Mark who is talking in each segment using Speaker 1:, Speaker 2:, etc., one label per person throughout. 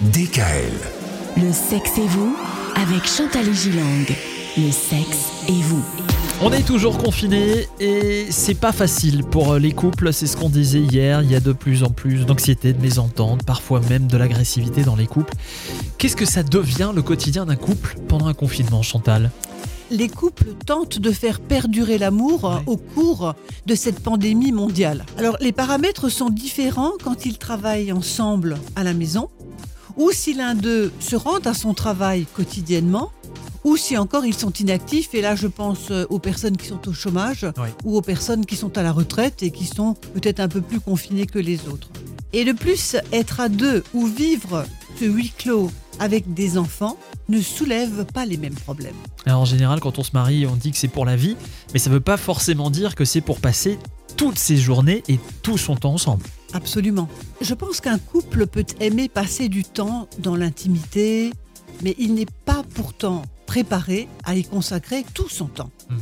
Speaker 1: DKL.
Speaker 2: Le sexe et vous avec Chantal et Gilang. Le sexe et vous.
Speaker 3: On est toujours confinés et c'est pas facile pour les couples, c'est ce qu'on disait hier, il y a de plus en plus d'anxiété, de mésentente, parfois même de l'agressivité dans les couples. Qu'est-ce que ça devient le quotidien d'un couple pendant un confinement, Chantal?
Speaker 4: Les couples tentent de faire perdurer l'amour
Speaker 3: Ouais.
Speaker 4: au cours de cette pandémie mondiale. Alors les paramètres sont différents quand ils travaillent ensemble à la maison, ou si l'un d'eux se rend à son travail quotidiennement, ou si encore ils sont inactifs, et là je pense euh, aux personnes qui sont au chômage, ou aux personnes qui sont à la retraite et qui sont peut-être un peu plus confinées que les autres. Et de plus, être à deux ou vivre ce huis clos avec des enfants ne soulève pas les mêmes problèmes.
Speaker 3: Alors en général, quand on se marie, on dit que c'est pour la vie, mais ça veut pas forcément dire que c'est pour passer toutes ses journées et tout son temps ensemble.
Speaker 4: Absolument. Je pense qu'un couple peut aimer passer du temps dans l'intimité, mais il n'est pas pourtant préparé à y consacrer tout son temps.
Speaker 3: Mhm.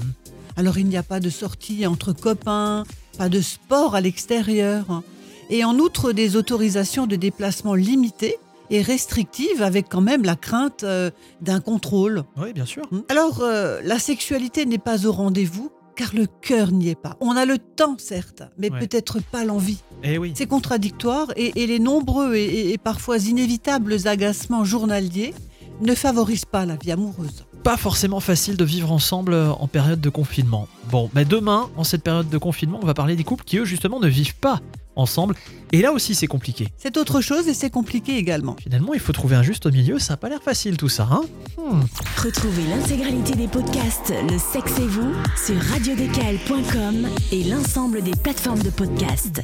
Speaker 4: Alors il n'y a pas de sortie entre copains, pas de sport à l'extérieur, et en outre des autorisations de déplacement limitées et restrictives avec quand même la crainte euh, d'un contrôle.
Speaker 3: Oui, bien sûr.
Speaker 4: Alors euh, la sexualité n'est pas au rendez-vous car le cœur n'y est pas. On a le temps certes, mais
Speaker 3: Ouais.
Speaker 4: peut-être pas l'envie.
Speaker 3: Eh oui.
Speaker 4: C'est contradictoire et, et les nombreux et, et- et parfois inévitables agacements journaliers ne favorisent pas la vie amoureuse.
Speaker 3: Pas forcément facile de vivre ensemble euh, en période de confinement. Bon, mais demain, en cette période de confinement, on va parler des couples qui, eux, justement, ne vivent pas ensemble. Et là aussi, c'est compliqué.
Speaker 4: C'est autre chose et c'est compliqué également.
Speaker 3: Finalement, il faut trouver un juste milieu, ça a pas l'air facile tout ça, hein Hmm.
Speaker 2: Retrouvez l'intégralité des podcasts Le sexe et vous sur radiodécal.com et l'ensemble des plateformes de podcasts.